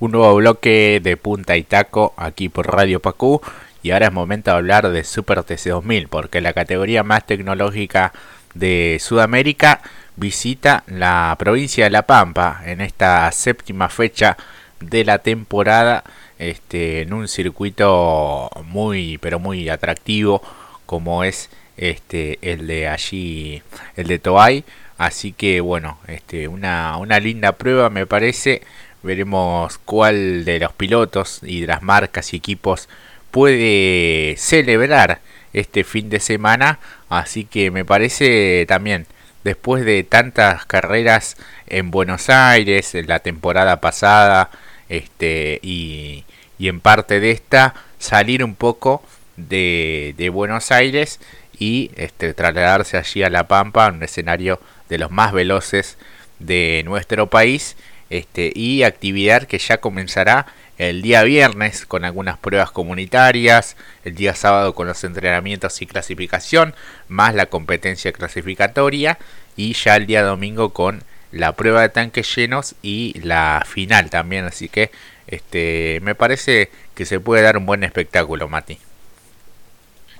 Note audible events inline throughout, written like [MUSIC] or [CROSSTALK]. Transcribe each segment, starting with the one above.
un nuevo bloque de Punta y Taco aquí por Radio Pacú y ahora es momento de hablar de Super TC2000 porque la categoría más tecnológica de Sudamérica visita la provincia de La Pampa en esta séptima fecha de la temporada este, en un circuito muy pero muy atractivo como es este el de allí el de Toay. Así que bueno este una, una linda prueba me parece Veremos cuál de los pilotos y de las marcas y equipos puede celebrar este fin de semana. Así que me parece también, después de tantas carreras en Buenos Aires, en la temporada pasada, este, y, y en parte de esta, salir un poco de, de Buenos Aires y este, trasladarse allí a La Pampa, un escenario de los más veloces de nuestro país este, y actividad que ya comenzará el día viernes con algunas pruebas comunitarias, el día sábado con los entrenamientos y clasificación, más la competencia clasificatoria y ya el día domingo con la prueba de tanques llenos y la final también, así que este me parece que se puede dar un buen espectáculo, Mati.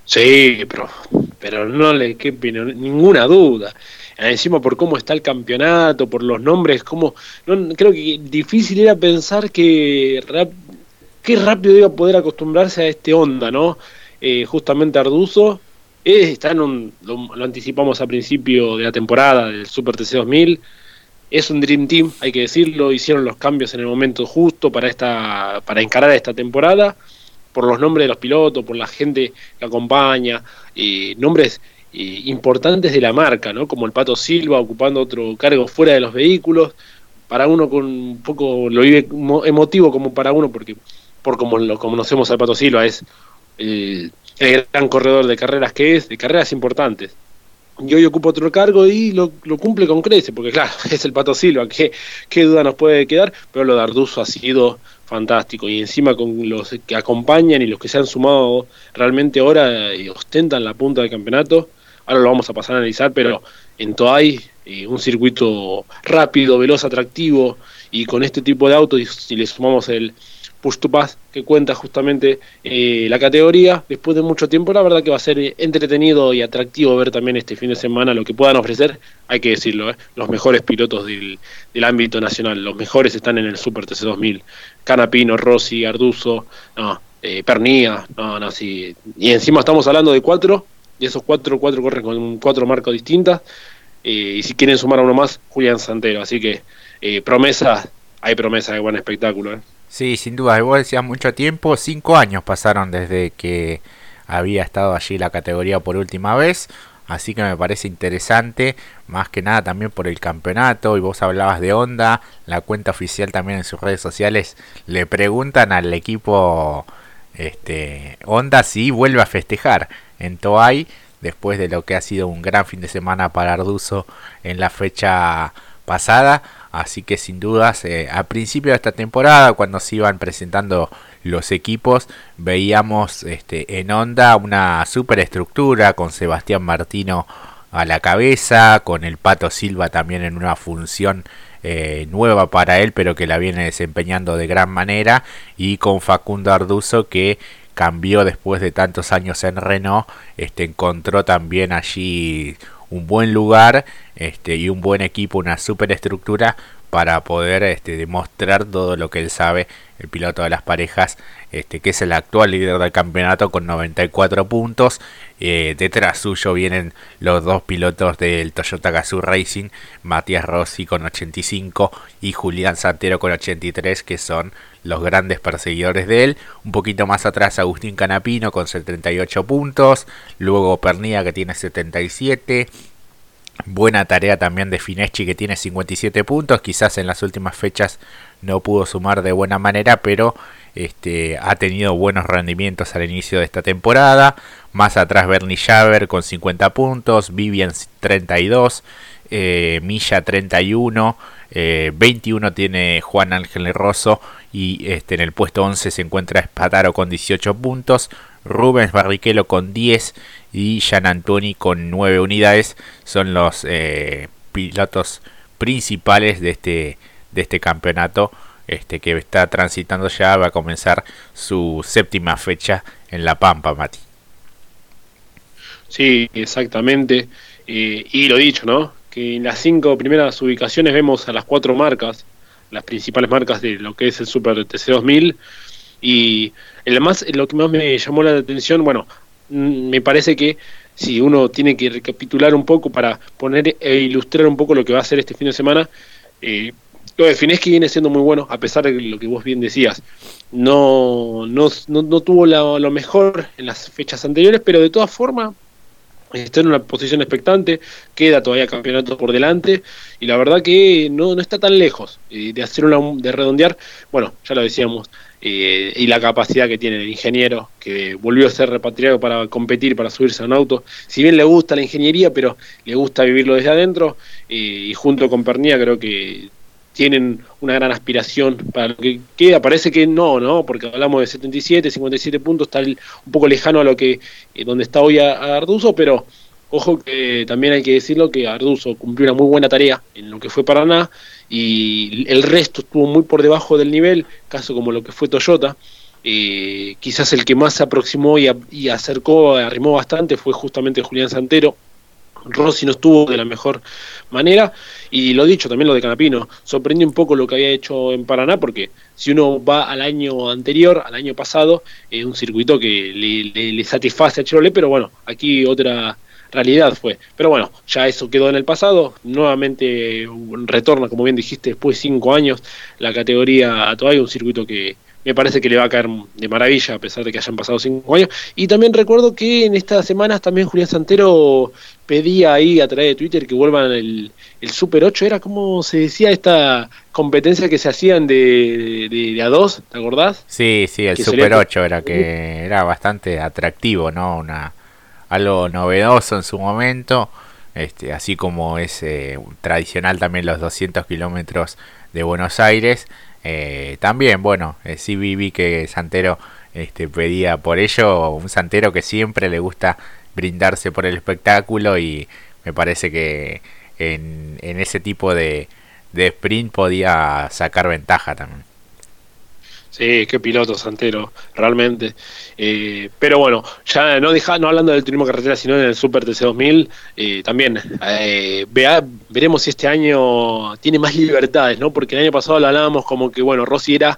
Sí, pero, pero no le quepe ninguna duda encima por cómo está el campeonato, por los nombres, como no, creo que difícil era pensar que qué rápido iba a poder acostumbrarse a este onda, ¿no? Eh, justamente Arduzo eh, está en un, lo, anticipamos a principio de la temporada del Super TC 2000. Es un Dream Team, hay que decirlo, hicieron los cambios en el momento justo para esta para encarar esta temporada, por los nombres de los pilotos, por la gente que acompaña, eh, nombres eh, importantes de la marca, ¿no? Como el Pato Silva ocupando otro cargo fuera de los vehículos, para uno con un poco lo vive emotivo como para uno porque por como lo conocemos al Pato Silva es el, gran corredor de carreras que es, de carreras importantes. Y hoy ocupa otro cargo y lo, cumple con crece, porque claro, [LAUGHS] es el Pato Silva, ¿qué, qué duda nos puede quedar, pero lo de Arduzo ha sido fantástico. Y encima con los que acompañan y los que se han sumado realmente ahora y ostentan la punta del campeonato, ahora lo vamos a pasar a analizar, pero en Toay eh, un circuito rápido, veloz, atractivo y con este tipo de autos, si le sumamos el push to pass que cuenta justamente eh, la categoría, después de mucho tiempo, la verdad que va a ser entretenido y atractivo ver también este fin de semana lo que puedan ofrecer, hay que decirlo, eh, los mejores pilotos del, ámbito nacional, los mejores están en el Super TC 2000, Canapino, Rossi, Arduzo, no, Pernía, no, no, sí, y encima estamos hablando de cuatro y esos cuatro, cuatro corren con cuatro marcas distintas. Eh, y si quieren sumar a uno más, Julián Santero. Así que eh, promesa, hay promesa de buen espectáculo. ¿eh? Sí, sin duda. Vos decías mucho tiempo, cinco años pasaron desde que había estado allí la categoría por última vez. Así que me parece interesante, más que nada también por el campeonato. Y vos hablabas de Honda, la cuenta oficial también en sus redes sociales. Le preguntan al equipo este, Honda si vuelve a festejar en Toay después de lo que ha sido un gran fin de semana para Arduzo en la fecha pasada. Así que sin dudas, eh, a principio de esta temporada, cuando se iban presentando los equipos, veíamos este, en onda una superestructura con Sebastián Martino a la cabeza, con el Pato Silva también en una función eh, nueva para él, pero que la viene desempeñando de gran manera, y con Facundo Arduzo que cambió después de tantos años en Renault, este, encontró también allí un buen lugar este, y un buen equipo, una superestructura para poder este, demostrar todo lo que él sabe, el piloto de las parejas, este, que es el actual líder del campeonato con 94 puntos. Eh, detrás suyo vienen los dos pilotos del Toyota Gazoo Racing, Matías Rossi con 85 y Julián Santero con 83, que son los grandes perseguidores de él. Un poquito más atrás Agustín Canapino con 78 puntos, luego Pernilla que tiene 77. Buena tarea también de Fineschi que tiene 57 puntos. Quizás en las últimas fechas no pudo sumar de buena manera, pero este, ha tenido buenos rendimientos al inicio de esta temporada. Más atrás Bernie Javer con 50 puntos, Vivian 32, eh, Milla 31, 21 eh, tiene Juan Ángel Rosso y este, en el puesto 11 se encuentra Spataro con 18 puntos, Rubens Barrichello con 10 y Jan Antoni con 9 unidades. Son los eh, pilotos principales de este, de este campeonato este, que está transitando ya, va a comenzar su séptima fecha en La Pampa, Mati. Sí, exactamente. Eh, y lo dicho, ¿no? Que en las cinco primeras ubicaciones vemos a las cuatro marcas, las principales marcas de lo que es el Super TC2000. Y el más, lo que más me llamó la atención, bueno, mm, me parece que si uno tiene que recapitular un poco para poner e ilustrar un poco lo que va a ser este fin de semana, eh, lo de Fineski viene siendo muy bueno, a pesar de lo que vos bien decías. No, no, no, tuvo lo mejor en las fechas anteriores, pero de todas formas está en una posición expectante, queda todavía campeonato por delante y la verdad que no, no está tan lejos eh, de hacer una de redondear, bueno, ya lo decíamos, eh, y la capacidad que tiene el ingeniero, que volvió a ser repatriado para competir, para subirse a un auto. Si bien le gusta la ingeniería, pero le gusta vivirlo desde adentro, eh, y junto con Pernilla creo que tienen una gran aspiración para lo que queda. Parece que no, ¿no? Porque hablamos de 77, 57 puntos, está un poco lejano a lo que eh, donde está hoy Arduzo, pero ojo que también hay que decirlo que Arduzo cumplió una muy buena tarea en lo que fue Paraná y el resto estuvo muy por debajo del nivel, caso como lo que fue Toyota. Eh, quizás el que más se aproximó y, y acercó, arrimó bastante fue justamente Julián Santero, Rossi no estuvo de la mejor manera. Y lo dicho también lo de Canapino sorprendió un poco lo que había hecho en Paraná porque si uno va al año anterior al año pasado es un circuito que le, satisface a Chevrolet pero bueno aquí otra realidad fue. Pero bueno ya eso quedó en el pasado. Nuevamente retorna como bien dijiste después de cinco años la categoría a todavía un circuito que me parece que le va a caer de maravilla a pesar de que hayan pasado cinco años. Y también recuerdo que en estas semanas también Julián Santero pedía ahí a través de Twitter que vuelvan el, el Super 8, era como se decía esta competencia que se hacían de, de, a dos, ¿te acordás? Sí, sí, el Super 8 era que era bastante atractivo, ¿no? Una algo novedoso en su momento, este, así como es eh, tradicional también los 200 kilómetros de Buenos Aires. Eh, también, bueno, eh, sí vi, que Santero este, pedía por ello, un Santero que siempre le gusta brindarse por el espectáculo y me parece que en, en ese tipo de, de sprint podía sacar ventaja también. Sí, qué piloto Santero, realmente. Eh, pero bueno, ya no deja, no hablando del turismo carretera, sino en el Super TC2000, eh, también eh, veremos si este año tiene más libertades, ¿no? Porque el año pasado lo hablábamos como que, bueno, Rossi era,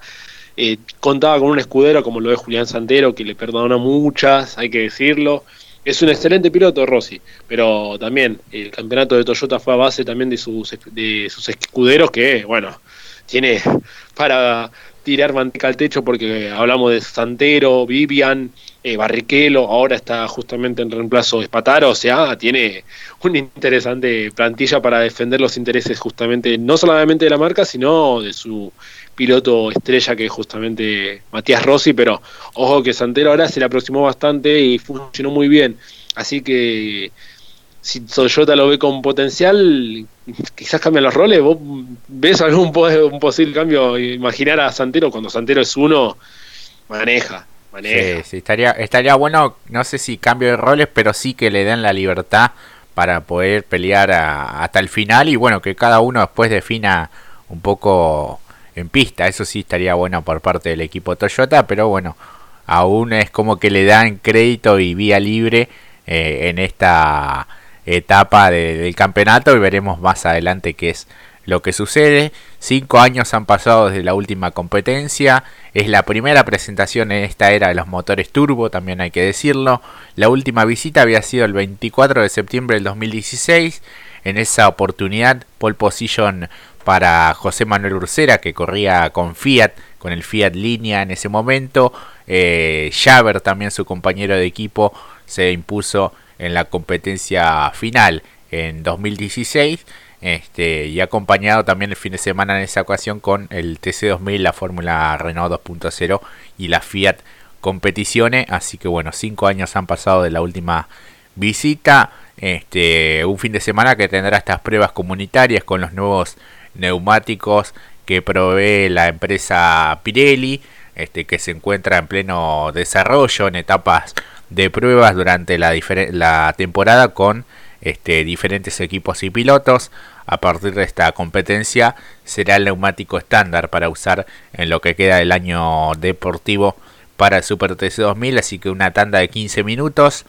eh, contaba con un escudero como lo es Julián Santero, que le perdona muchas, hay que decirlo. Es un excelente piloto Rossi, pero también el campeonato de Toyota fue a base también de sus, de sus escuderos que, bueno, tiene para tirar manteca al techo porque hablamos de Santero, Vivian, eh, Barrichello, ahora está justamente en reemplazo de Spataro, o sea, tiene una interesante plantilla para defender los intereses justamente no solamente de la marca, sino de su piloto estrella que es justamente Matías Rossi, pero ojo que Santero ahora se le aproximó bastante y funcionó muy bien, así que si Toyota lo ve con potencial, quizás cambian los roles. ¿Vos ves algún un posible cambio? Imaginar a Santero cuando Santero es uno, maneja. Maneja. Estaría, estaría bueno, no sé si cambio de roles, pero sí que le den la libertad para poder pelear hasta el final y bueno, que cada uno después defina un poco en pista. Eso sí estaría bueno por parte del equipo Toyota, pero bueno, aún es como que le dan crédito y vía libre eh, en esta etapa del campeonato y veremos más adelante qué es lo que sucede. Cinco años han pasado desde la última competencia. Es la primera presentación en esta era de los motores turbo, también hay que decirlo. La última visita había sido el 24 de septiembre del 2016. En esa oportunidad, pole position para José Manuel Ursera, que corría con Fiat, con el Fiat Línea en ese momento. Eh, también su compañero de equipo, se impuso en la competencia final en 2016 este, y acompañado también el fin de semana en esa ocasión con el TC2000, la Fórmula Renault 2.0 y la Fiat Competiciones. Así que bueno, cinco años han pasado de la última visita. Este, un fin de semana que tendrá estas pruebas comunitarias con los nuevos neumáticos que provee la empresa Pirelli, este, que se encuentra en pleno desarrollo en etapas de pruebas durante la, temporada con este, diferentes equipos y pilotos. A partir de esta competencia será el neumático estándar para usar en lo que queda del año deportivo para el Super TC 2000, así que una tanda de 15 minutos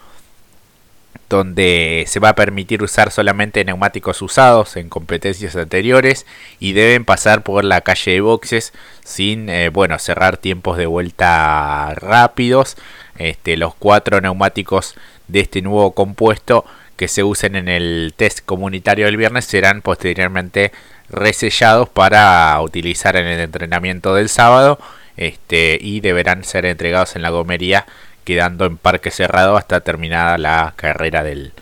donde se va a permitir usar solamente neumáticos usados en competencias anteriores y deben pasar por la calle de boxes sin eh, bueno cerrar tiempos de vuelta rápidos este, los cuatro neumáticos de este nuevo compuesto que se usen en el test comunitario del viernes serán posteriormente resellados para utilizar en el entrenamiento del sábado este, y deberán ser entregados en la gomería quedando en parque cerrado hasta terminada la carrera del,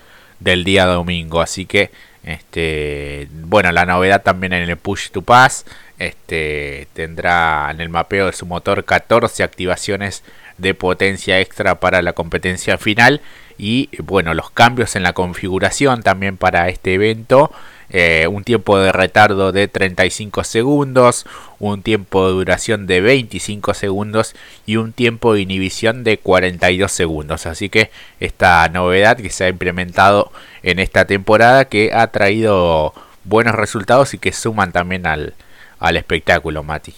del día domingo. Así que, este, bueno, la novedad también en el Push to Pass. Este, tendrá en el mapeo de su motor 14 activaciones de potencia extra para la competencia final y bueno los cambios en la configuración también para este evento eh, un tiempo de retardo de 35 segundos, un tiempo de duración de 25 segundos y un tiempo de inhibición de 42 segundos. Así que esta novedad que se ha implementado en esta temporada que ha traído buenos resultados y que suman también al, al espectáculo, Mati.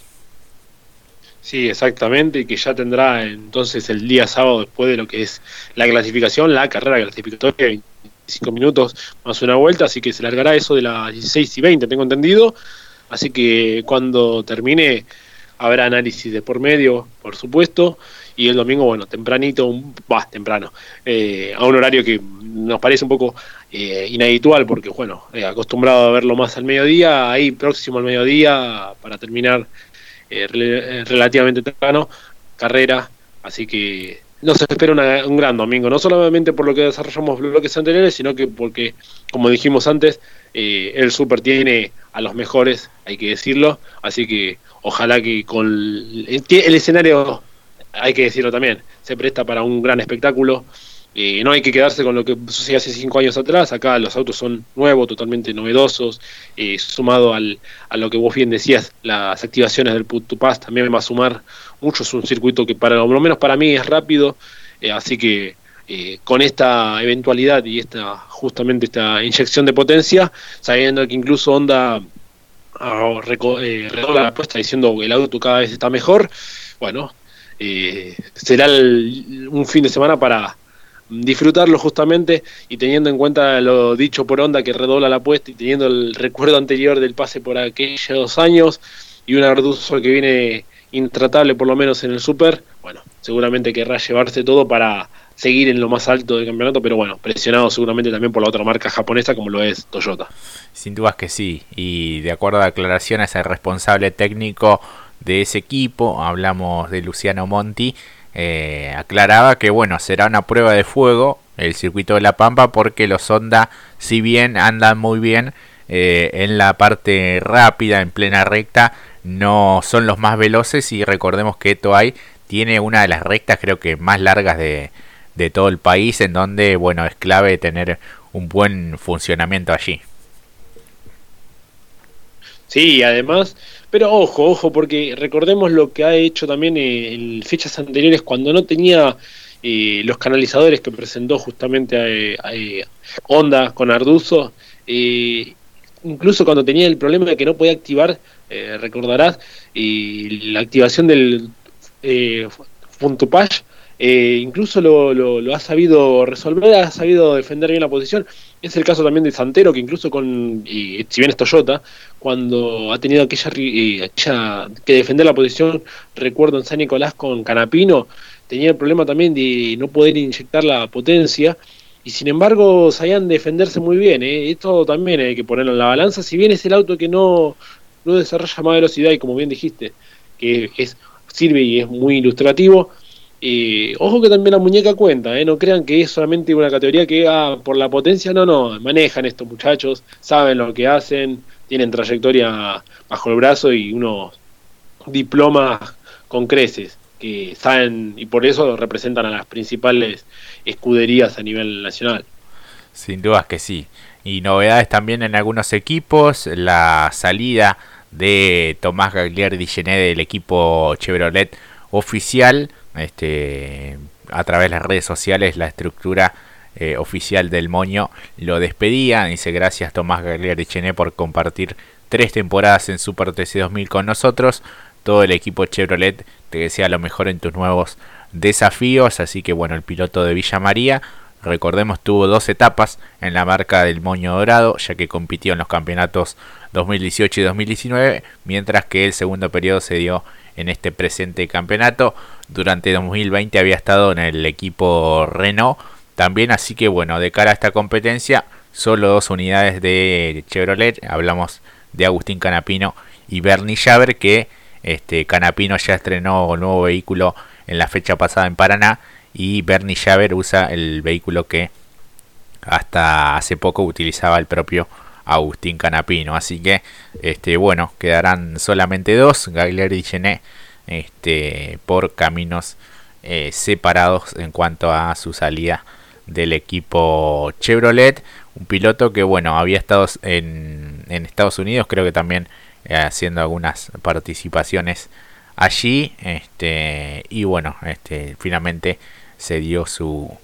Sí, exactamente, y que ya tendrá entonces el día sábado después de lo que es la clasificación, la carrera clasificatoria 25 minutos más una vuelta, así que se largará eso de las 16 y 20, tengo entendido. Así que cuando termine habrá análisis de por medio, por supuesto, y el domingo, bueno, tempranito, va, temprano, eh, a un horario que nos parece un poco eh, inhabitual, porque, bueno, eh, acostumbrado a verlo más al mediodía, ahí próximo al mediodía, para terminar relativamente temprano, carrera, así que nos espera un gran domingo, no solamente por lo que desarrollamos bloques anteriores, sino que porque, como dijimos antes, eh, el Super tiene a los mejores, hay que decirlo, así que ojalá que con el, escenario, hay que decirlo también, se presta para un gran espectáculo. Eh, no hay que quedarse con lo que sucedió hace cinco años atrás. Acá los autos son nuevos, totalmente novedosos. Eh, sumado al, a lo que vos bien decías, las activaciones del Put to Pass también va a sumar mucho. Es un circuito que, para lo menos para mí, es rápido. Eh, así que con esta eventualidad y esta justamente esta inyección de potencia, sabiendo que incluso Honda ah, redobla la apuesta diciendo que el auto cada vez está mejor, bueno, será un fin de semana para disfrutarlo justamente y teniendo en cuenta lo dicho por Onda que redobla la apuesta y teniendo el recuerdo anterior del pase por aquellos años y un Arduzo que viene intratable por lo menos en el Super, bueno, seguramente querrá llevarse todo para seguir en lo más alto del campeonato, pero bueno, presionado seguramente también por la otra marca japonesa como lo es Toyota. Sin dudas que sí, y de acuerdo a declaraciones al responsable técnico de ese equipo, hablamos de Luciano Monti, eh, aclaraba que bueno, será una prueba de fuego el circuito de La Pampa porque los Honda, si bien andan muy bien eh, en la parte rápida, en plena recta, no son los más veloces y recordemos que Toay tiene una de las rectas creo que más largas de, de todo el país en donde bueno es clave tener un buen funcionamiento allí. Sí, además pero ojo, ojo, porque recordemos lo que ha hecho también eh, en fechas anteriores cuando no tenía eh, los canalizadores que presentó justamente a, Honda con Arduzo. Eh, incluso cuando tenía el problema de que no podía activar, recordarás, la activación del eh, Funtupage, incluso lo, lo, ha sabido resolver, ha sabido defender bien la posición. Es el caso también de Santero, que incluso con, y, si bien es Toyota, cuando ha tenido aquella, que defender la posición, recuerdo en San Nicolás con Canapino, tenía el problema también de no poder inyectar la potencia, y sin embargo sabían defenderse muy bien. ¿eh? Esto también hay que ponerlo en la balanza, si bien es el auto que no, no desarrolla más velocidad, y como bien dijiste, que es sirve y es muy ilustrativo, ojo que también la muñeca cuenta, ¿eh? no crean que es solamente una categoría que ah, por la potencia, no, no, manejan estos muchachos, saben lo que hacen, tienen trayectoria bajo el brazo y unos diplomas con creces que saben y por eso representan a las principales escuderías a nivel nacional. Sin dudas que sí. Y novedades también en algunos equipos, la salida de Tomás Gagliardi Gené del equipo Chevrolet oficial este, a través de las redes sociales la estructura eh, oficial del Moño lo despedía. Dice gracias Tomás Gagliardi Chené por compartir tres temporadas en Super TC 2000 con nosotros. Todo el equipo Chevrolet te desea lo mejor en tus nuevos desafíos. Así que bueno, el piloto de Villa María, recordemos, tuvo dos etapas en la marca del Moño Dorado, ya que compitió en los campeonatos 2018 y 2019, mientras que el segundo periodo se dio en este presente campeonato. Durante 2020 había estado en el equipo Renault también, así que bueno, de cara a esta competencia, solo dos unidades de Chevrolet. Hablamos de Agustín Canapino y Bernie Javer, que este, Canapino ya estrenó un nuevo vehículo en la fecha pasada en Paraná y Bernie Javer usa el vehículo que hasta hace poco utilizaba el propio Agustín Canapino. Así que, este, bueno, quedarán solamente dos, Gagler y Gené, este, por caminos eh, separados en cuanto a su salida del equipo Chevrolet. Un piloto que, bueno, había estado en, en Estados Unidos, creo que también eh, haciendo algunas participaciones allí. Este, y bueno, este, finalmente se dio su,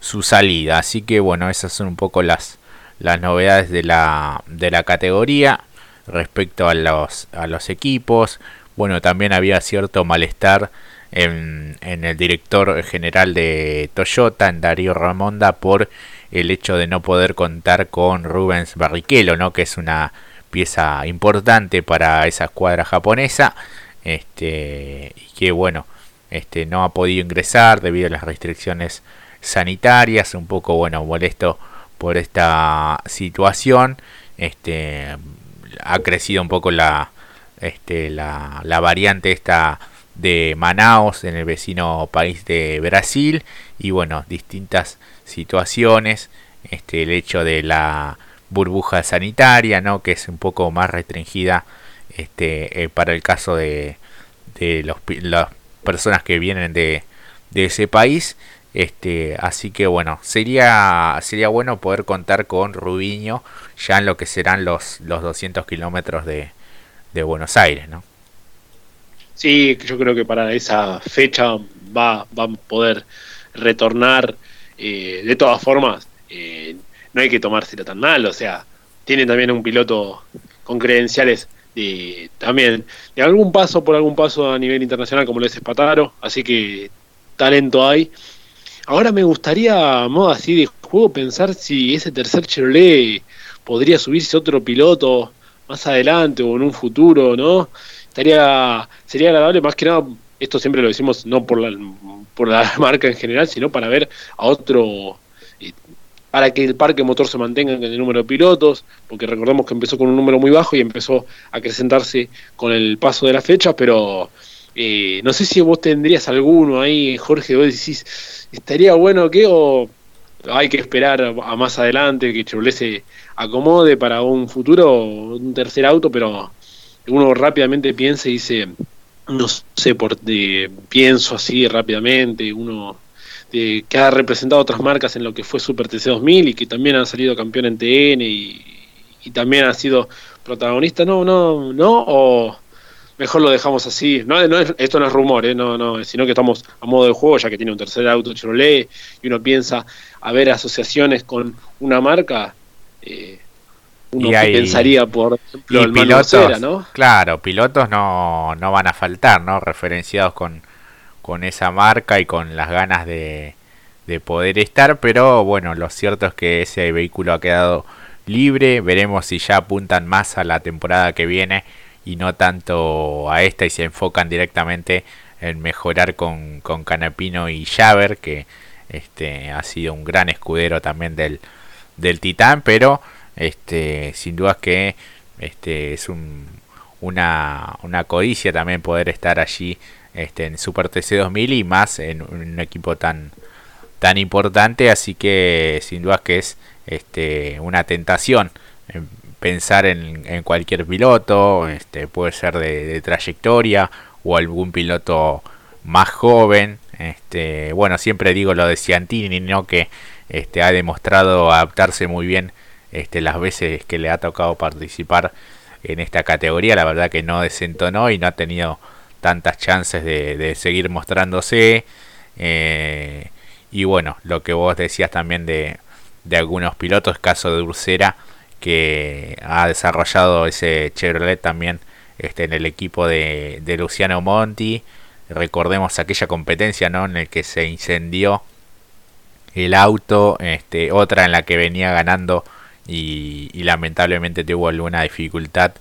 su salida. Así que, bueno, esas son un poco las las novedades de la, de la categoría respecto a los, a los equipos. Bueno, también había cierto malestar en, en, el director general de Toyota, en Darío Ramonda, por el hecho de no poder contar con Rubens Barrichello, ¿no? que es una pieza importante para esa escuadra japonesa. Este, y que bueno, este, no ha podido ingresar debido a las restricciones sanitarias, un poco bueno, molesto por esta situación. Este, ha crecido un poco la, este, la, la variante esta de Manaus en el vecino país de Brasil y bueno distintas situaciones este el hecho de la burbuja sanitaria no que es un poco más restringida este eh, para el caso de, los, las personas que vienen de, de ese país este, así que bueno, sería, sería bueno poder contar con Rubiño ya en lo que serán los, los 200 kilómetros de, de Buenos Aires, ¿no? Sí, yo creo que para esa fecha va, va a poder retornar. Eh, de todas formas, eh, no hay que tomárselo tan mal, o sea, tiene también un piloto con credenciales de, también de algún paso por algún paso a nivel internacional como lo es Espataro, así que talento hay Ahora me gustaría, modo así de juego, pensar si ese tercer Chevrolet podría subirse otro piloto más adelante o en un futuro, ¿no? Estaría, sería agradable más que nada, esto siempre lo decimos no por la, por la [LAUGHS] marca en general, sino para ver a otro, para que el parque motor se mantenga en el número de pilotos, porque recordemos que empezó con un número muy bajo y empezó a acrecentarse con el paso de la fecha, pero eh, no sé si vos tendrías alguno ahí, Jorge, vos decís, estaría bueno que o hay que esperar a más adelante que Chevrolet se acomode para un futuro, un tercer auto, pero uno rápidamente piensa y dice, no sé, por pienso así rápidamente, uno que ha representado otras marcas en lo que fue Super TC 2000 y que también ha salido campeón en TN y, y también ha sido protagonista, no, no, no, o mejor lo dejamos así. No, esto no es rumor, ¿eh? no, no, sino que estamos a modo de juego, ya que tiene un tercer auto Chevrolet y uno piensa a ver asociaciones con una marca. Eh, uno pensaría, por ejemplo, el pilotos, ¿no? Claro, pilotos no, no van a faltar, ¿no? Referenciados con, con esa marca y con las ganas de, de poder estar, pero bueno, lo cierto es que ese vehículo ha quedado libre. Veremos si ya apuntan más a la temporada que viene y no tanto a esta y se enfocan directamente en mejorar con, con Canapino y Javer, que este, ha sido un gran escudero también del, del Titán, pero este, sin duda que este, es un, una, una codicia también poder estar allí este, en Super TC 2000 y más en un equipo tan, tan importante, así que sin duda que es este, una tentación pensar en, en cualquier piloto, este, puede ser de, trayectoria o algún piloto más joven. Este, bueno, siempre digo lo de Ciantini, ¿no? que este, ha demostrado adaptarse muy bien este, las veces que le ha tocado participar en esta categoría. La verdad que no desentonó y no ha tenido tantas chances de, seguir mostrándose. Eh, Y bueno, lo que vos decías también de, algunos pilotos, caso de Ursera, que ha desarrollado ese Chevrolet también este, en el equipo de, de Luciano Monti. Recordemos aquella competencia ¿no? en el que se incendió el auto, este, otra en la que venía ganando y, lamentablemente tuvo alguna dificultad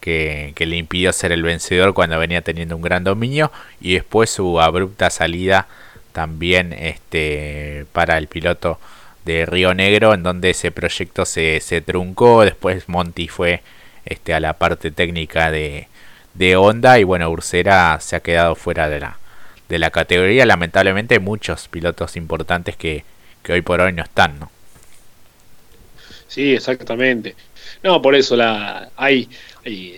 que, le impidió ser el vencedor cuando venía teniendo un gran dominio y después su abrupta salida también este, para el piloto de Río Negro en donde ese proyecto se, se truncó, después Monty fue este, a la parte técnica de, de Honda y bueno, Ursera se ha quedado fuera de la, de la categoría, lamentablemente muchos pilotos importantes que, que hoy por hoy no están, ¿no? Sí, exactamente. No, por eso la hay,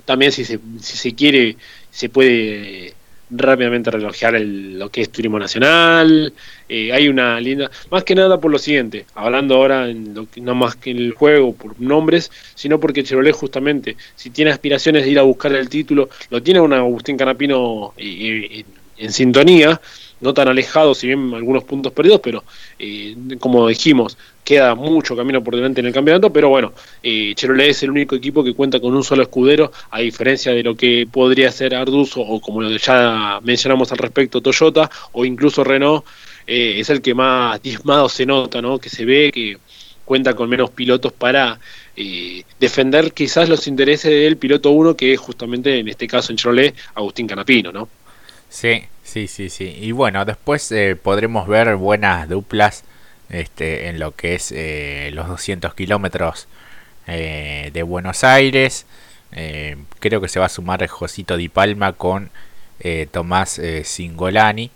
también si se, si se quiere se puede rápidamente relojear el, lo que es turismo nacional. Eh, hay una linda, más que nada por lo siguiente, hablando ahora en lo no más que en el juego por nombres, sino porque Chevrolet justamente, si tiene aspiraciones de ir a buscar el título, lo tiene un Agustín Canapino eh, en sintonía, no tan alejado, si bien algunos puntos perdidos, pero eh, como dijimos, queda mucho camino por delante en el campeonato, pero bueno, eh, Chevrolet es el único equipo que cuenta con un solo escudero, a diferencia de lo que podría ser Arduzo o como ya mencionamos al respecto Toyota o incluso Renault, eh, es el que más diezmado se nota, ¿no? que se ve que cuenta con menos pilotos para eh, defender quizás los intereses del piloto 1, que es justamente en este caso en Chevrolet Agustín Canapino, ¿no? Sí, sí, sí, sí. Y bueno, después eh, podremos ver buenas duplas este, en lo que es eh, los 200 kilómetros eh, de Buenos Aires. creo que se va a sumar Josito Di Palma con Tomás Singolani.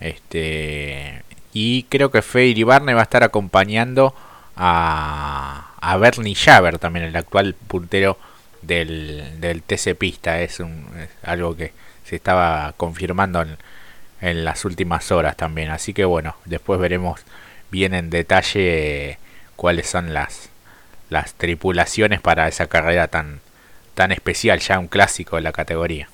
Este, y creo que Fede Barne va a estar acompañando a, a Bernie Javer, también el actual puntero del, del TC Pista. Es, un, es algo que se estaba confirmando en, en, las últimas horas también. Así que bueno, después veremos bien en detalle eh, cuáles son las, las tripulaciones para esa carrera tan, tan especial, ya un clásico de la categoría.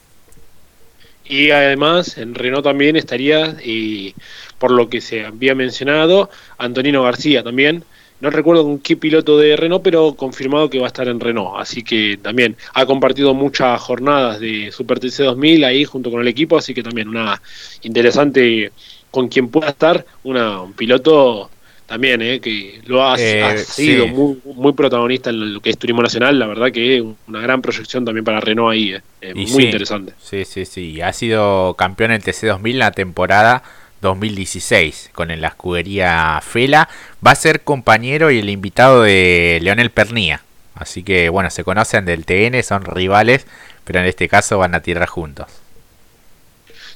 Y además en Renault también estaría, y por lo que se había mencionado, Antonino García también, no recuerdo con qué piloto de Renault, pero confirmado que va a estar en Renault. Así que también ha compartido muchas jornadas de Super TC 2000 ahí junto con el equipo, así que también una interesante con quien pueda estar, una, un piloto también, eh, que lo ha, eh, sido muy, muy, protagonista en lo que es Turismo Nacional, la verdad que es una gran proyección también para Renault ahí, eh, muy interesante. Sí, sí, sí, ha sido campeón en TC 2000 la temporada 2016 con la escudería Fela. Va a ser compañero y el invitado de Leonel Pernía. Así que bueno, se conocen del TN, son rivales, pero en este caso van a tirar juntos.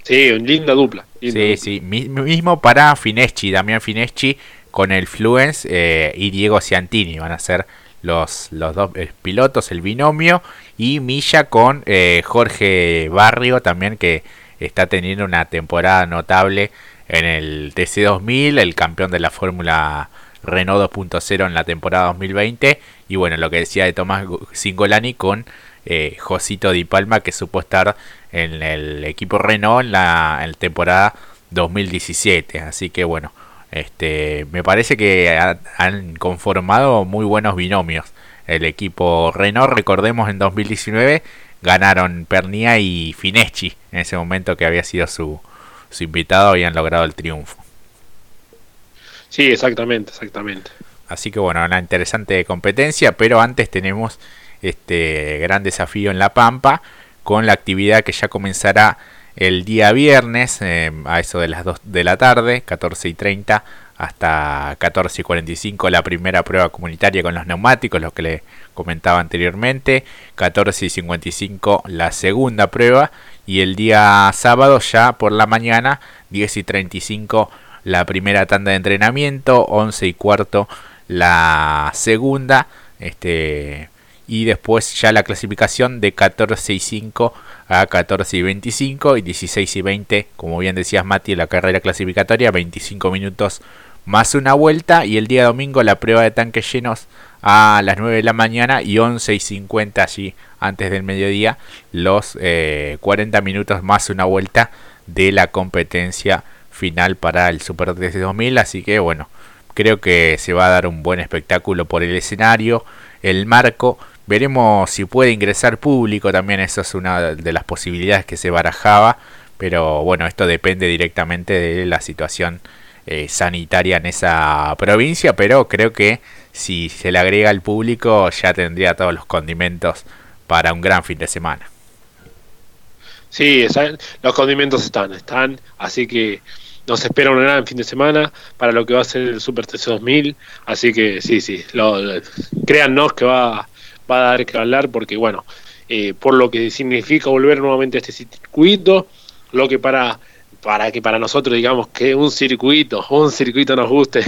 Sí, una linda dupla. sí, sí, mismo para Fineschi, Damián Fineschi con el Fluence eh, y Diego Ciantini. Van a ser los, los dos eh, pilotos, el binomio. Y Milla con eh, Jorge Barrio también que está teniendo una temporada notable en el TC2000, el campeón de la Fórmula Renault 2.0 en la temporada 2020. Y bueno, lo que decía de Tomás Singolani con eh, Josito Di Palma, que supo estar en el equipo Renault en la, temporada 2017. Así que bueno, este, me parece que han conformado muy buenos binomios. El equipo Renault, recordemos en 2019, ganaron Pernia y Fineschi en ese momento que había sido su, su invitado habían logrado el triunfo. Sí, exactamente, exactamente. Así que bueno, una interesante competencia, pero antes tenemos este gran desafío en La Pampa con la actividad que ya comenzará el día viernes eh, a eso de las 2 de la tarde, 14 y 30 hasta 14 y 45 la primera prueba comunitaria con los neumáticos, lo que le comentaba anteriormente, 14 y 55 la segunda prueba y el día sábado ya por la mañana 10 y 35 la primera tanda de entrenamiento, 11 y cuarto la segunda, este y después ya la clasificación de 14 y 5 a 14 y 25 y 16 y 20, como bien decías Mati, la carrera clasificatoria, 25 minutos más una vuelta y el día domingo la prueba de tanques llenos a las 9 de la mañana y 11 y 50 allí antes del mediodía los 40 eh, minutos más una vuelta de la competencia final para el Super TC 2000, así que bueno, creo que se va a dar un buen espectáculo por el escenario, el marco, veremos si puede ingresar público también, eso es una de las posibilidades que se barajaba, pero bueno, esto depende directamente de la situación eh, sanitaria en esa provincia, pero creo que si se le agrega al público ya tendría todos los condimentos para un gran fin de semana. Sí, los condimentos están, están, así que nos espera un gran fin de semana para lo que va a ser el Super TC 2000, así que sí, sí, lo, créannos que va, va a dar que hablar porque bueno, eh, por lo que significa volver nuevamente a este circuito, lo que para para que para nosotros digamos que un circuito, un circuito nos guste,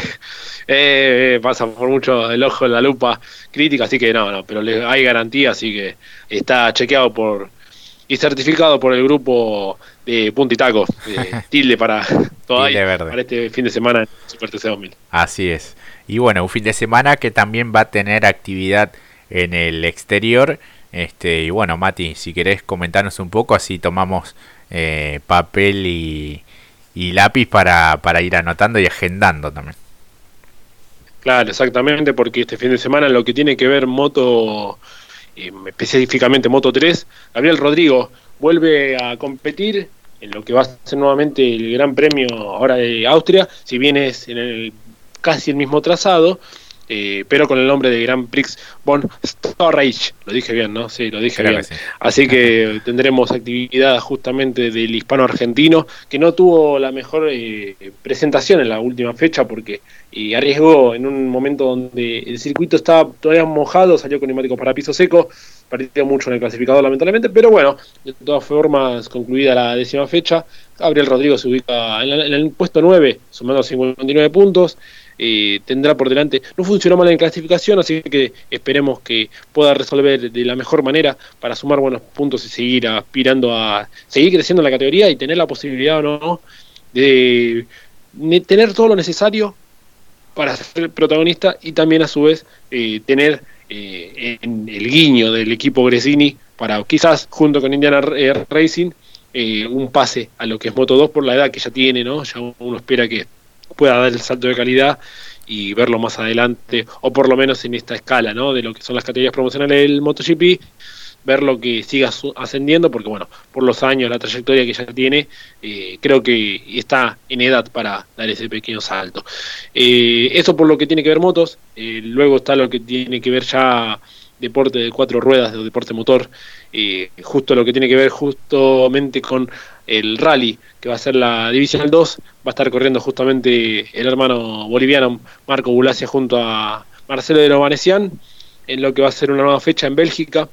eh, pasa por mucho el ojo en la lupa crítica, así que no, no, pero hay garantía, así que está chequeado por y certificado por el grupo de Punta y Taco, [LAUGHS] tilde para, para este fin de semana en Super TC 2000. Así es. Y bueno, un fin de semana que también va a tener actividad en el exterior. Este, y bueno, Mati, si querés comentarnos un poco, así tomamos eh, papel y, lápiz para, para ir anotando y agendando también. Claro, exactamente, porque este fin de semana lo que tiene que ver moto, eh, específicamente Moto 3, Gabriel Rodrigo vuelve a competir en lo que va a ser nuevamente el Gran Premio ahora de Austria, si bien es en el casi el mismo trazado, eh, pero con el nombre de Grand Prix von Storage. Lo dije bien, ¿no? Sí, lo dije bien. Así que tendremos actividad justamente del hispano argentino, que no tuvo la mejor eh, presentación en la última fecha porque y arriesgó en un momento donde el circuito estaba todavía mojado, salió con neumáticos para piso seco, perdió mucho en el clasificador lamentablemente, pero bueno, de todas formas, concluida la décima fecha, Gabriel Rodrigo se ubica en, en el puesto 9, sumando 59 puntos, eh, tendrá por delante. No funcionó mal en clasificación, así que esperemos que pueda resolver de la mejor manera para sumar buenos puntos y seguir aspirando a seguir creciendo en la categoría y tener la posibilidad o no de, tener todo lo necesario para ser protagonista y también a su vez eh, tener eh, en el guiño del equipo Gresini para quizás junto con Indiana Racing un pase a lo que es Moto 2 por la edad que ya tiene, ¿no? Ya uno espera que pueda dar el salto de calidad y verlo más adelante, o por lo menos en esta escala, ¿no? De lo que son las categorías promocionales del MotoGP, verlo que siga ascendiendo, porque bueno, por los años, la trayectoria que ya tiene, eh, creo que está en edad para dar ese pequeño salto. Eh, eso por lo que tiene que ver motos, eh, luego está lo que tiene que ver ya deporte de cuatro ruedas, de deporte motor, justo lo que tiene que ver justamente con el rally, que va a ser la Divisional 2, va a estar corriendo justamente el hermano boliviano Marco Bulacia junto a Marcelo de Novanesian, en lo que va a ser una nueva fecha en Bélgica.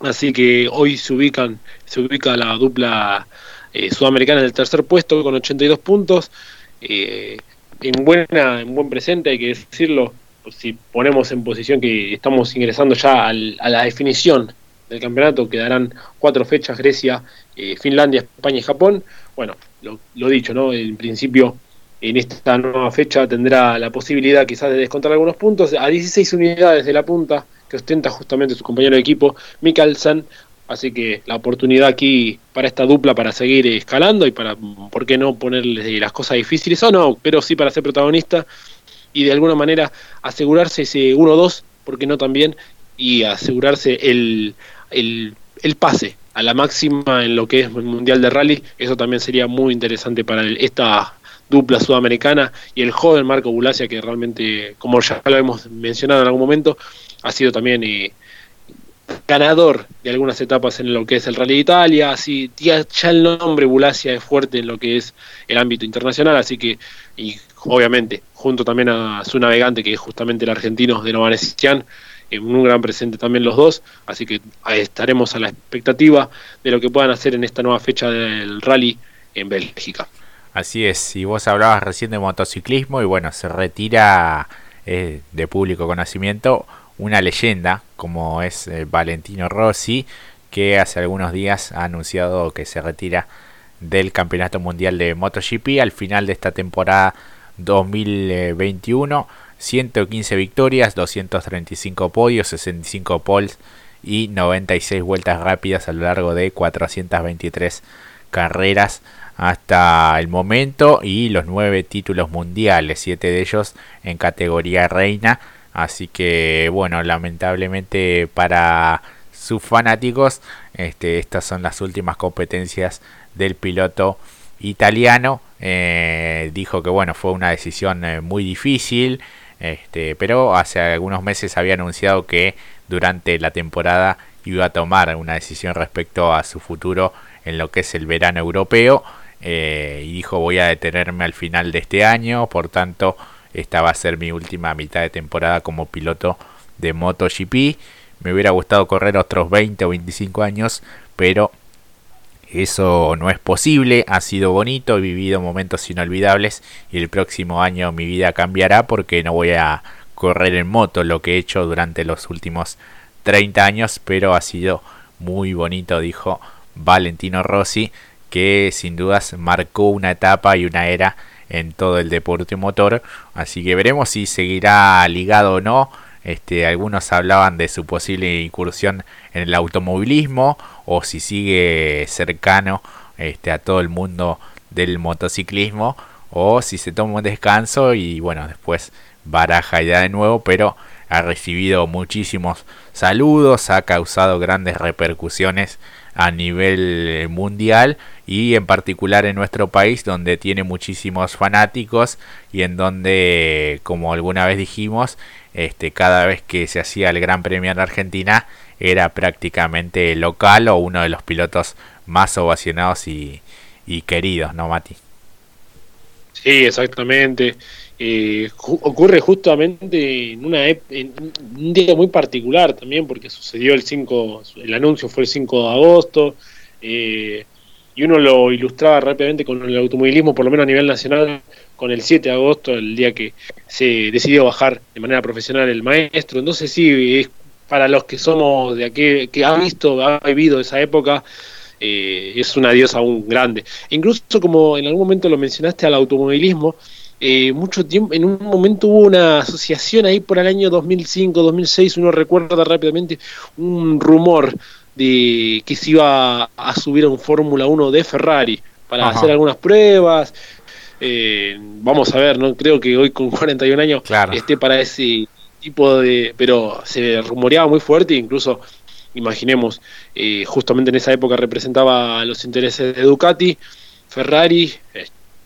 Así que hoy se ubican, se ubica la dupla eh, sudamericana en el tercer puesto con 82 puntos. Eh, en buena, en buen presente, hay que decirlo, si ponemos en posición que estamos ingresando ya a la definición del campeonato, quedarán cuatro fechas, Grecia, eh, Finlandia, España y Japón. Bueno, lo, dicho, ¿no? En principio, en esta nueva fecha tendrá la posibilidad quizás de descontar algunos puntos a 16 unidades de la punta que ostenta justamente su compañero de equipo, Mikkelsen. Así que la oportunidad aquí para esta dupla para seguir escalando y para, ¿por qué no ponerle las cosas difíciles o no? Pero sí para ser protagonista y de alguna manera asegurarse ese 1-2, porque no también, y asegurarse el, el, el pase a la máxima en lo que es el Mundial de Rally, eso también sería muy interesante para esta dupla sudamericana y el joven Marco Bulacia que realmente, como ya lo hemos mencionado en algún momento, ha sido también eh, ganador de algunas etapas en lo que es el Rally de Italia, así ya, el nombre Bulacia es fuerte en lo que es el ámbito internacional, así que y obviamente junto también a su navegante que es justamente el argentino de Novanesian, en un gran presente también los dos, así que estaremos a la expectativa de lo que puedan hacer en esta nueva fecha del rally en Bélgica. Así es, y vos hablabas recién de motociclismo y bueno, se retira eh, de público conocimiento una leyenda como es eh, Valentino Rossi, que hace algunos días ha anunciado que se retira del Campeonato Mundial de MotoGP al final de esta temporada 2021 115 victorias, 235 podios, 65 poles y 96 vueltas rápidas a lo largo de 423 carreras. hasta el momento y los nueve títulos mundiales, siete de ellos en categoría reina. Así que bueno, lamentablemente para sus fanáticos, este, estas son las últimas competencias del piloto italiano. Eh, dijo que bueno, fue una decisión eh, muy difícil, este, pero hace algunos meses había anunciado que durante la temporada iba a tomar una decisión respecto a su futuro en lo que es el verano europeo. Eh, y dijo voy a detenerme al final de este año, por tanto esta va a ser mi última mitad de temporada como piloto de MotoGP. Me hubiera gustado correr otros 20 o 25 años, pero eso no es posible. Ha sido bonito, he vivido momentos inolvidables y el próximo año mi vida cambiará porque no voy a correr en moto lo que he hecho durante los últimos 30 años, pero ha sido muy bonito, dijo Valentino Rossi, que sin dudas marcó una etapa y una era en todo el deporte motor. Así que veremos si seguirá ligado o no. Este, algunos hablaban de su posible incursión en el automovilismo o si sigue cercano este, a todo el mundo del motociclismo o si se toma un descanso y bueno después baraja ya de nuevo pero ha recibido muchísimos saludos ha causado grandes repercusiones a nivel mundial y en particular en nuestro país donde tiene muchísimos fanáticos y en donde como alguna vez dijimos este cada vez que se hacía el Gran Premio en Argentina era prácticamente local o uno de los pilotos más ovacionados y, queridos, ¿no, Mati? Sí, exactamente. Eh, ocurre justamente en, una en un día muy particular también, porque sucedió el 5, el anuncio fue el 5 de agosto, eh, y uno lo ilustraba rápidamente con el automovilismo, por lo menos a nivel nacional, con el 7 de agosto, el día que se decidió bajar de manera profesional el maestro. Entonces sí, es para los que somos de aquí, que ha visto, ha vivido esa época, eh, es un adiós aún grande. Incluso como en algún momento lo mencionaste al automovilismo, eh, mucho tiempo, en un momento hubo una asociación ahí por el año 2005, 2006, uno recuerda rápidamente un rumor de que se iba a subir a un Fórmula 1 de Ferrari para hacer algunas pruebas. Eh, vamos a ver, no creo que hoy con [LAUGHS] 41 años esté para ese tipo de... Pero se rumoreaba muy fuerte, incluso imaginemos, eh, justamente en esa época representaba los intereses de Ducati, Ferrari,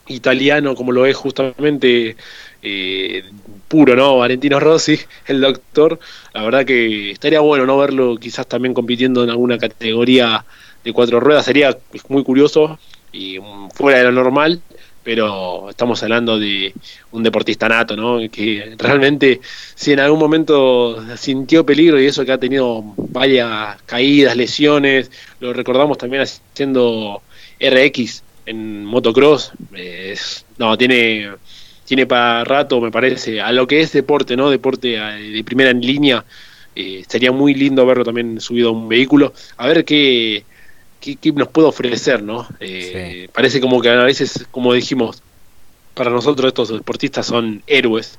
italiano como lo es justamente eh, puro, ¿no? Valentino Rossi, [LAUGHS] el doctor. La verdad que estaría bueno no verlo quizás también compitiendo en alguna categoría de cuatro ruedas. Sería muy curioso y fuera de lo normal, pero estamos hablando de un deportista nato, ¿no? Que realmente si en algún momento sintió peligro y eso que ha tenido varias caídas, lesiones, lo recordamos también haciendo RX en motocross, no, tiene, tiene para rato, me parece, a lo que es deporte, ¿no? Deporte eh, de primera en línea, eh, sería muy lindo verlo también subido a un vehículo, a ver qué, qué, nos puede ofrecer, ¿no? Eh, parece como que a veces, como dijimos, para nosotros estos deportistas son héroes,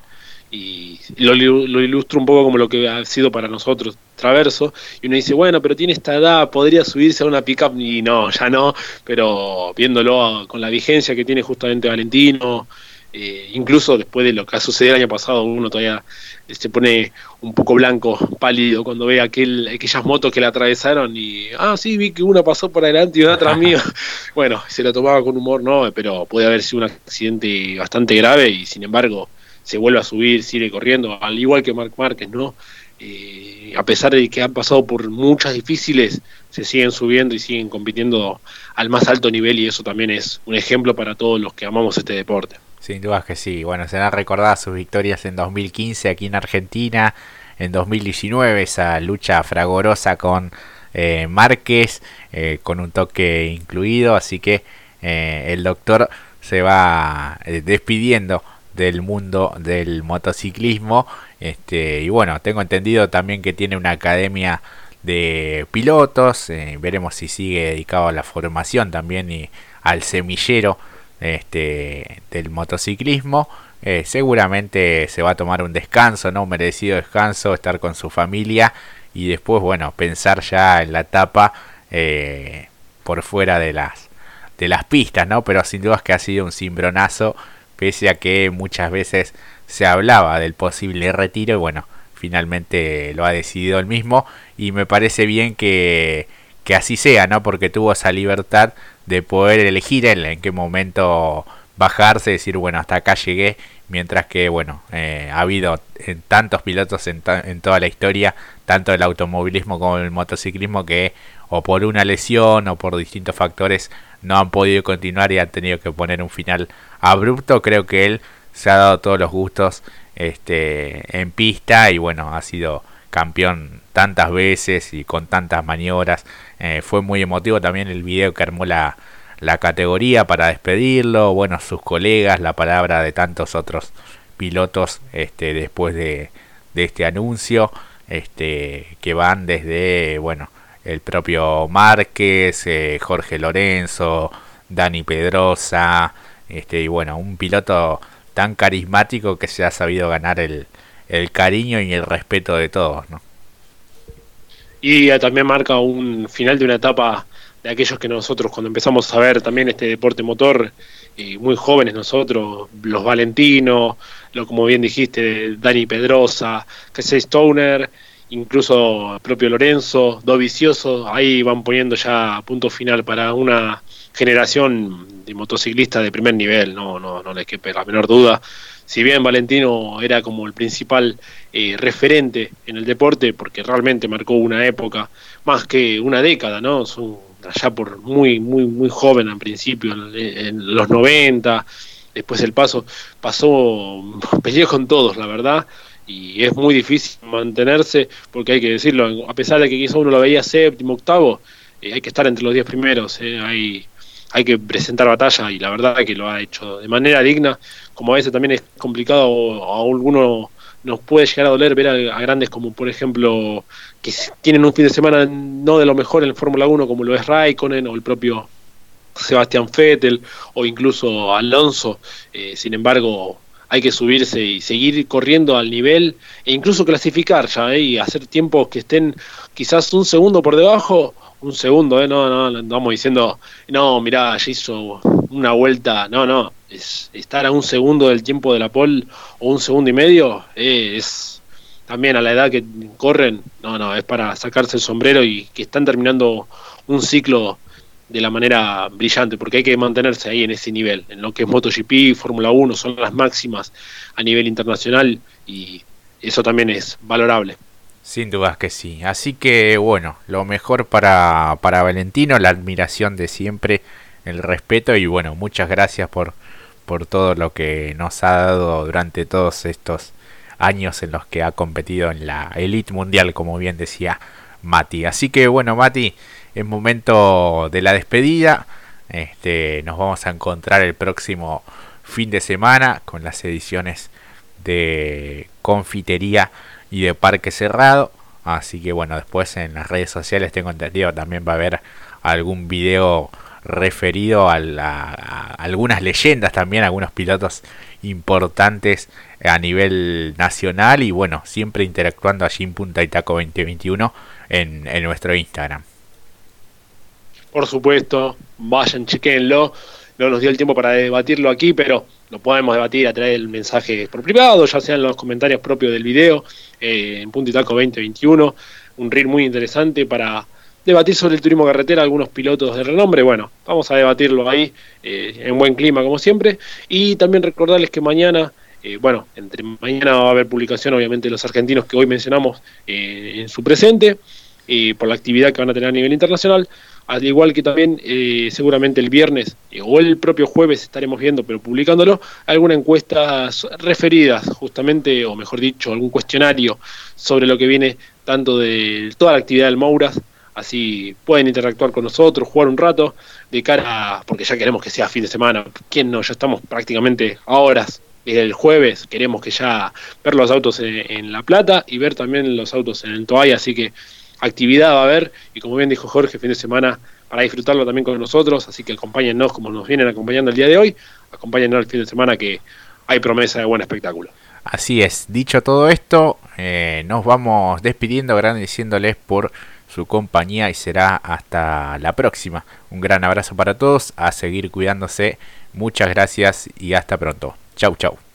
y lo, lo, ilustro un poco como lo que ha sido para nosotros Traverso, y uno dice, bueno, pero tiene esta edad, podría subirse a una pickup, y no, ya no, pero viéndolo con la vigencia que tiene justamente Valentino, eh, incluso después de lo que ha sucedido el año pasado, uno todavía se pone un poco blanco, pálido, cuando ve aquel, aquellas motos que le atravesaron y, ah, sí, vi que una pasó por adelante y una atrás mío. [LAUGHS] [LAUGHS] bueno, se lo tomaba con humor, no, pero puede haber sido un accidente bastante grave y sin embargo se vuelve a subir, sigue corriendo, al igual que Marc Márquez, ¿no? Eh, a pesar de que han pasado por muchas difíciles, se siguen subiendo y siguen compitiendo al más alto nivel y eso también es un ejemplo para todos los que amamos este deporte. Sin duda que sí, bueno, se han recordado sus victorias en 2015 aquí en Argentina, en 2019 esa lucha fragorosa con eh, Márquez, eh, con un toque incluido, así que el doctor se va despidiendo del mundo del motociclismo. Este, y bueno, tengo entendido también que tiene una academia de pilotos. Eh, veremos si sigue dedicado a la formación también y al semillero este, del motociclismo. Eh, seguramente se va a tomar un descanso, ¿no? Un merecido descanso, estar con su familia y después, bueno, pensar ya en la etapa eh, por fuera de las de las pistas, ¿no? Pero sin duda es que ha sido un cimbronazo, pese a que muchas veces se hablaba del posible retiro y bueno, finalmente lo ha decidido él mismo y me parece bien que, que así sea, ¿no? Porque tuvo esa libertad de poder elegir él en qué momento bajarse, decir, bueno, hasta acá llegué, mientras que, bueno, eh, ha habido eh, tantos pilotos en, en, toda la historia, tanto el automovilismo como el motociclismo, que o por una lesión o por distintos factores no han podido continuar y han tenido que poner un final abrupto. Creo que él se ha dado todos los gustos este, en pista y bueno, ha sido campeón tantas veces y con tantas maniobras. Eh, fue muy emotivo también el video que armó la, la categoría para despedirlo, bueno, sus colegas, la palabra de tantos otros pilotos este, después de, de este anuncio, este, que van desde, bueno, el propio Márquez, eh, Jorge Lorenzo, Dani Pedrosa, este, y bueno, un piloto tan carismático que se ha sabido ganar el, el cariño y el respeto de todos, ¿no? Y también marca un final de una etapa de aquellos que nosotros cuando empezamos a ver también este deporte motor, y muy jóvenes nosotros, los Valentino, lo como bien dijiste, Dani Pedrosa, Casey Stoner, incluso el propio Lorenzo, Dovicioso, ahí van poniendo ya punto final para una generación de motociclistas de primer nivel, no, no, no les quepe la menor duda. Si bien Valentino era como el principal eh, referente en el deporte, porque realmente marcó una época, más que una década, ¿no? Son allá por muy, muy, muy joven al principio, en, los 90, después el paso, pasó, [LAUGHS] peleó con todos, la verdad, y es muy difícil mantenerse, porque hay que decirlo, a pesar de que quizá uno lo veía séptimo, octavo, eh, hay que estar entre los diez primeros, eh, hay, hay que presentar batalla y la verdad que lo ha hecho de manera digna, como a veces también es complicado a alguno nos puede llegar a doler ver a, grandes como por ejemplo que tienen un fin de semana no de lo mejor en Fórmula 1 como lo es Raikkonen o el propio Sebastián Vettel o incluso Alonso. Eh, sin embargo, hay que subirse y seguir corriendo al nivel e incluso clasificar ya eh, y hacer tiempos que estén quizás un segundo por debajo, un segundo, eh, no, no, no vamos diciendo, no, mirá, ya hizo una vuelta, no, no, es estar a un segundo del tiempo de la pole o un segundo y medio, eh, es también a la edad que corren, no, no, es para sacarse el sombrero y que están terminando un ciclo de la manera brillante, porque hay que mantenerse ahí en ese nivel, en lo que es MotoGP, Fórmula 1, son las máximas a nivel internacional y eso también es valorable. Sin dudas que sí. Así que bueno, lo mejor para, para Valentino, la admiración de siempre, el respeto y bueno, muchas gracias por, por todo lo que nos ha dado durante todos estos años en los que ha competido en la elite mundial, como bien decía Mati. Así que bueno, Mati, es momento de la despedida. Este, nos vamos a encontrar el próximo fin de semana con las ediciones de Confitería y de Parque Cerrado. Así que bueno, después en las redes sociales tengo entendido también va a haber algún video referido a, algunas leyendas también, algunos pilotos importantes a nivel nacional y bueno, siempre interactuando allí en Punta Itaco 2021 en, en nuestro Instagram. Por supuesto, vayan, chequenlo. No nos dio el tiempo para debatirlo aquí, pero lo podemos debatir a través del mensaje por privado, ya sea en los comentarios propios del video, eh, en Punta Itaco 2021. Un reel muy interesante para debatir sobre el turismo carretera, algunos pilotos de renombre. Bueno, vamos a debatirlo ahí eh, en buen clima, como siempre. Y también recordarles que mañana, eh, bueno, entre mañana va a haber publicación, obviamente, de los argentinos que hoy mencionamos eh, en su presente, por la actividad que van a tener a nivel internacional. Al igual que también seguramente el viernes o el propio jueves estaremos viendo, pero publicándolo, alguna encuesta referidas justamente, o mejor dicho, algún cuestionario sobre lo que viene tanto de toda la actividad del Mouras así pueden interactuar con nosotros, jugar un rato, de cara, a, porque ya queremos que sea fin de semana, ¿quién no? Ya estamos prácticamente a horas el jueves, queremos que ya ver los autos en, La Plata y ver también los autos en el Toay, así que actividad va a haber y como bien dijo Jorge, fin de semana para disfrutarlo también con nosotros, así que acompáñennos como nos vienen acompañando el día de hoy, acompáñennos el fin de semana que hay promesa de buen espectáculo. Así es, dicho todo esto, eh, nos vamos despidiendo agradeciéndoles por su compañía y será hasta la próxima. Un gran abrazo para todos, a seguir cuidándose, muchas gracias y hasta pronto. Chau, chau.